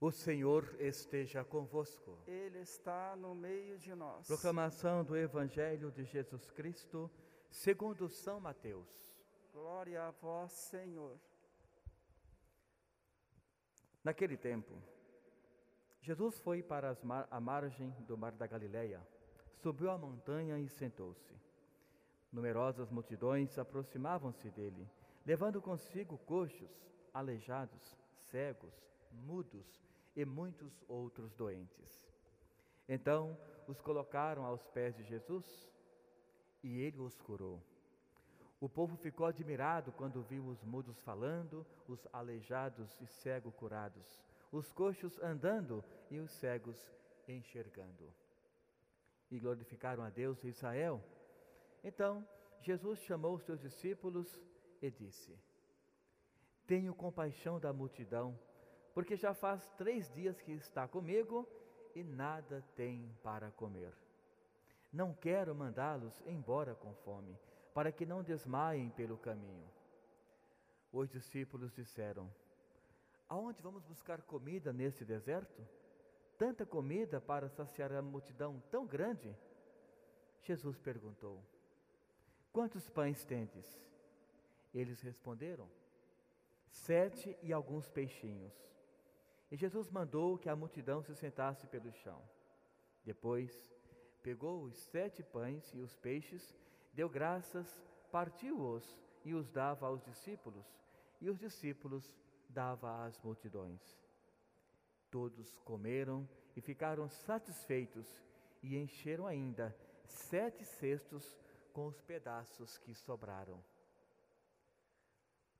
O Senhor esteja convosco. Ele está no meio de nós. Proclamação do Evangelho de Jesus Cristo, segundo São Mateus. Glória a vós, Senhor. Naquele tempo, Jesus foi para mar, a margem do mar da Galileia, subiu a montanha e sentou-se. Numerosas multidões aproximavam-se dele, levando consigo coxos, aleijados, cegos, mudos e muitos outros doentes. Então os colocaram aos pés de Jesus e ele os curou. O povo ficou admirado quando viu os mudos falando, os aleijados e cegos curados, os coxos andando e os cegos enxergando. E glorificaram a Deus em Israel. Então Jesus chamou os seus discípulos e disse: Tenho compaixão da multidão, porque já faz três dias que está comigo e nada tem para comer. Não quero mandá-los embora com fome, para que não desmaiem pelo caminho. Os discípulos disseram: Aonde vamos buscar comida neste deserto? Tanta comida para saciar a multidão tão grande? Jesus perguntou: Quantos pães tendes? Eles responderam: Sete e alguns peixinhos. E Jesus mandou que a multidão se sentasse pelo chão. Depois, pegou os sete pães e os peixes, deu graças, partiu-os e os dava aos discípulos, e os discípulos dava às multidões. Todos comeram e ficaram satisfeitos e encheram ainda sete cestos com os pedaços que sobraram.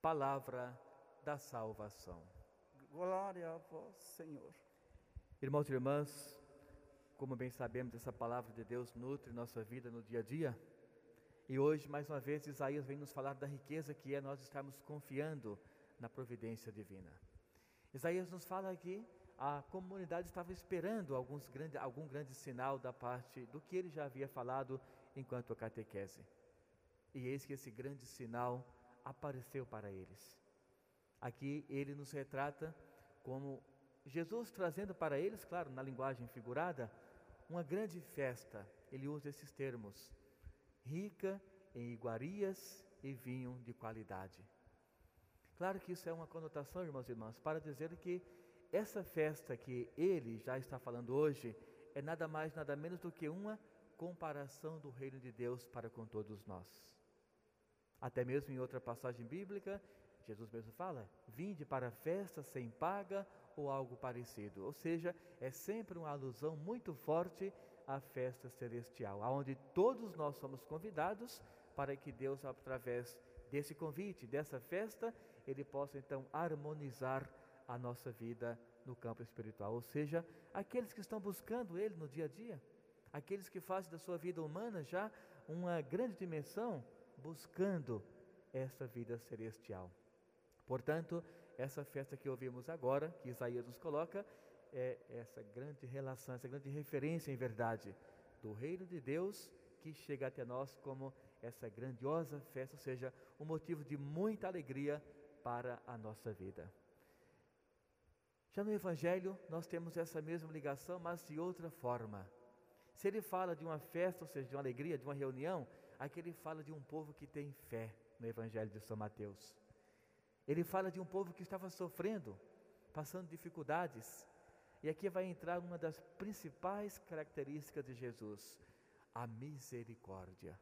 Palavra da salvação. Glória a vós, Senhor. Irmãos e irmãs, como bem sabemos, essa palavra de Deus nutre nossa vida no dia a dia. E hoje, mais uma vez, Isaías vem nos falar da riqueza que é nós estarmos confiando na providência divina. Isaías nos fala que a comunidade estava esperando alguns grande, algum grande sinal da parte do que ele já havia falado enquanto a catequese. E eis que esse grande sinal apareceu para eles. Aqui ele nos retrata como Jesus trazendo para eles, claro, na linguagem figurada, uma grande festa. Ele usa esses termos: rica em iguarias e vinho de qualidade. Claro que isso é uma conotação, irmãos e irmãs, para dizer que essa festa que ele já está falando hoje é nada mais, nada menos do que uma comparação do reino de Deus para com todos nós. Até mesmo em outra passagem bíblica, Jesus mesmo fala: vinde para a festa sem paga ou algo parecido. Ou seja, é sempre uma alusão muito forte à festa celestial, aonde todos nós somos convidados para que Deus, através desse convite, dessa festa, ele possa então harmonizar a nossa vida no campo espiritual. Ou seja, aqueles que estão buscando Ele no dia a dia, aqueles que fazem da sua vida humana já uma grande dimensão, buscando essa vida celestial. Portanto, essa festa que ouvimos agora, que Isaías nos coloca, é essa grande relação, essa grande referência em verdade do reino de Deus que chega até nós como essa grandiosa festa, ou seja, um motivo de muita alegria para a nossa vida. Já no Evangelho, nós temos essa mesma ligação, mas de outra forma. Se ele fala de uma festa, ou seja, de uma alegria, de uma reunião, aqui ele fala de um povo que tem fé no Evangelho de São Mateus. Ele fala de um povo que estava sofrendo, passando dificuldades. E aqui vai entrar uma das principais características de Jesus, a misericórdia.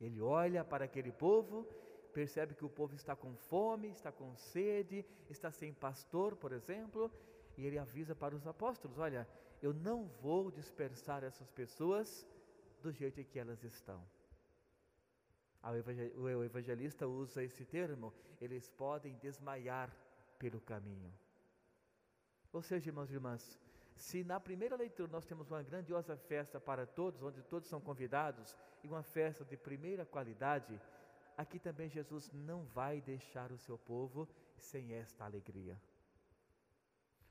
Ele olha para aquele povo, percebe que o povo está com fome, está com sede, está sem pastor, por exemplo, e ele avisa para os apóstolos: Olha, eu não vou dispersar essas pessoas do jeito que elas estão. O evangelista usa esse termo, eles podem desmaiar pelo caminho. Ou seja, irmãos e irmãs, se na primeira leitura nós temos uma grandiosa festa para todos, onde todos são convidados, e uma festa de primeira qualidade, aqui também Jesus não vai deixar o seu povo sem esta alegria.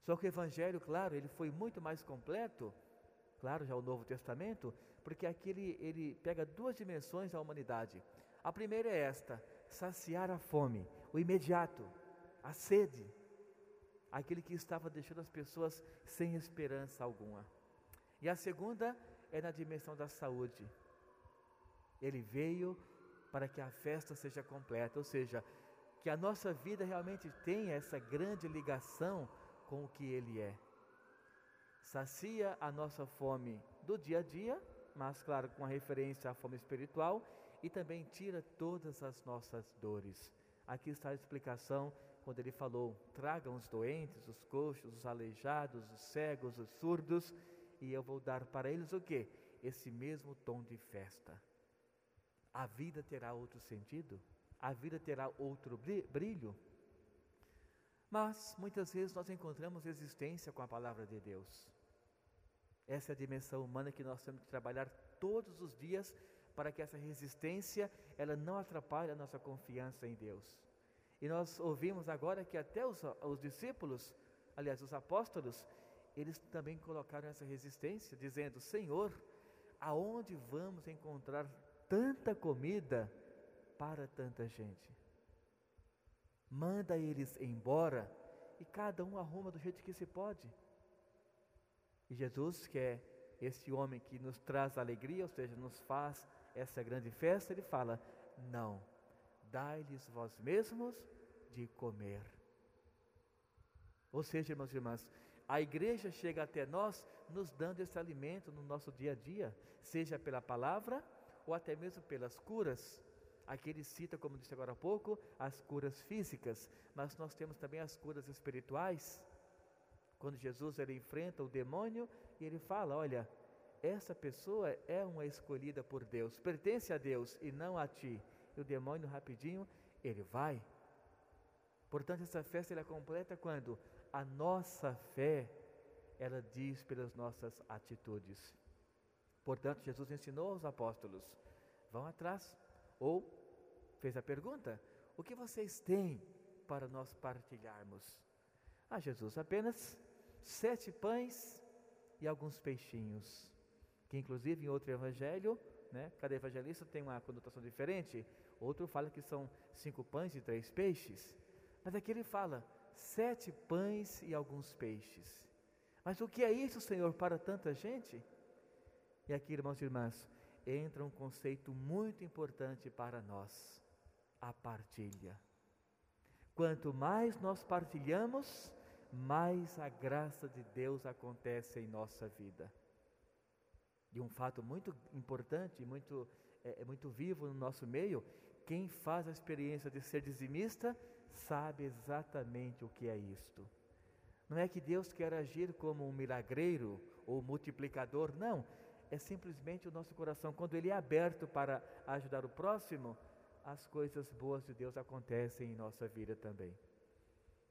Só que o Evangelho, claro, ele foi muito mais completo, claro, já o Novo Testamento, porque aqui ele, ele pega duas dimensões da humanidade. A primeira é esta: saciar a fome, o imediato, a sede. aquele que estava deixando as pessoas sem esperança alguma. E a segunda é na dimensão da saúde. Ele veio para que a festa seja completa, ou seja, que a nossa vida realmente tenha essa grande ligação com o que Ele é. Sacia a nossa fome do dia a dia, mas claro, com a referência à fome espiritual, e também tira todas as nossas dores. Aqui está a explicação quando ele falou: tragam os doentes, os coxos, os aleijados, os cegos, os surdos, e eu vou dar para eles o que? Esse mesmo tom de festa. A vida terá outro sentido? A vida terá outro brilho? Mas muitas vezes nós encontramos resistência com a palavra de Deus. Essa é a dimensão humana que nós temos que trabalhar todos os dias para que essa resistência ela não atrapalhe a nossa confiança em Deus. E nós ouvimos agora que até os, os discípulos, aliás, os apóstolos, eles também colocaram essa resistência, dizendo: Senhor, aonde vamos encontrar tanta comida para tanta gente? Manda eles embora e cada um arruma do jeito que se pode. E Jesus, que é esse homem que nos traz alegria, ou seja, nos faz essa grande festa, ele fala: Não, dai-lhes vós mesmos de comer. Ou seja, irmãos e irmãs, a igreja chega até nós nos dando esse alimento no nosso dia a dia, seja pela palavra ou até mesmo pelas curas. Aqui ele cita, como disse agora há pouco, as curas físicas, mas nós temos também as curas espirituais. Quando Jesus ele enfrenta o demônio e ele fala: Olha, essa pessoa é uma escolhida por Deus, pertence a Deus e não a ti. E o demônio rapidinho, ele vai. Portanto, essa festa ela é completa quando a nossa fé ela diz pelas nossas atitudes. Portanto, Jesus ensinou aos apóstolos: vão atrás. Ou fez a pergunta: o que vocês têm para nós partilharmos? Ah, Jesus, apenas sete pães e alguns peixinhos que inclusive em outro evangelho, né, cada evangelista tem uma conotação diferente, outro fala que são cinco pães e três peixes, mas aqui ele fala sete pães e alguns peixes. Mas o que é isso, Senhor, para tanta gente? E aqui, irmãos e irmãs, entra um conceito muito importante para nós: a partilha. Quanto mais nós partilhamos, mais a graça de Deus acontece em nossa vida. E um fato muito importante, muito, é, é, muito vivo no nosso meio, quem faz a experiência de ser dizimista sabe exatamente o que é isto. Não é que Deus quer agir como um milagreiro ou multiplicador, não. É simplesmente o nosso coração, quando ele é aberto para ajudar o próximo, as coisas boas de Deus acontecem em nossa vida também.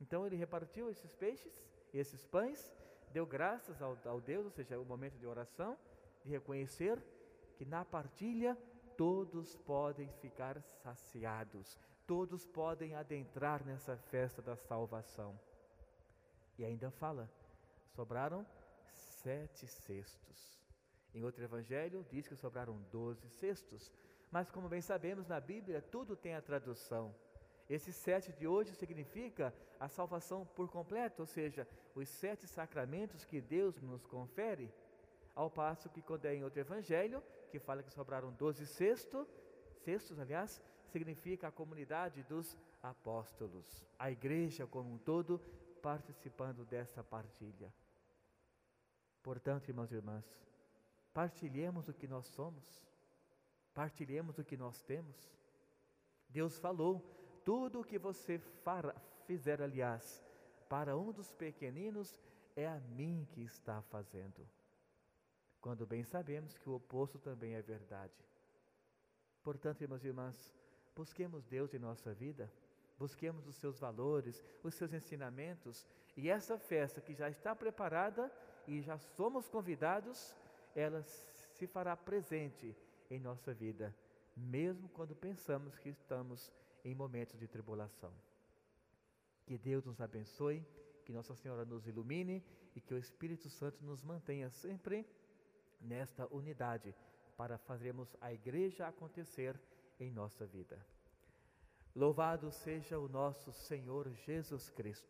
Então ele repartiu esses peixes, esses pães, deu graças ao, ao Deus, ou seja, o momento de oração, de reconhecer que na partilha todos podem ficar saciados, todos podem adentrar nessa festa da salvação. E ainda fala: sobraram sete cestos. Em outro evangelho diz que sobraram doze cestos. Mas como bem sabemos, na Bíblia tudo tem a tradução. Esse sete de hoje significa a salvação por completo, ou seja, os sete sacramentos que Deus nos confere. Ao passo que quando é em outro evangelho, que fala que sobraram doze cestos, cestos, aliás, significa a comunidade dos apóstolos, a igreja como um todo participando dessa partilha. Portanto, irmãos e irmãs, partilhemos o que nós somos, partilhemos o que nós temos. Deus falou: tudo o que você fará, fizer, aliás, para um dos pequeninos, é a mim que está fazendo quando bem sabemos que o oposto também é verdade. Portanto, irmãos e irmãs, busquemos Deus em nossa vida, busquemos os seus valores, os seus ensinamentos, e essa festa que já está preparada e já somos convidados, ela se fará presente em nossa vida, mesmo quando pensamos que estamos em momentos de tribulação. Que Deus nos abençoe, que Nossa Senhora nos ilumine e que o Espírito Santo nos mantenha sempre nesta unidade para fazermos a igreja acontecer em nossa vida. Louvado seja o nosso Senhor Jesus Cristo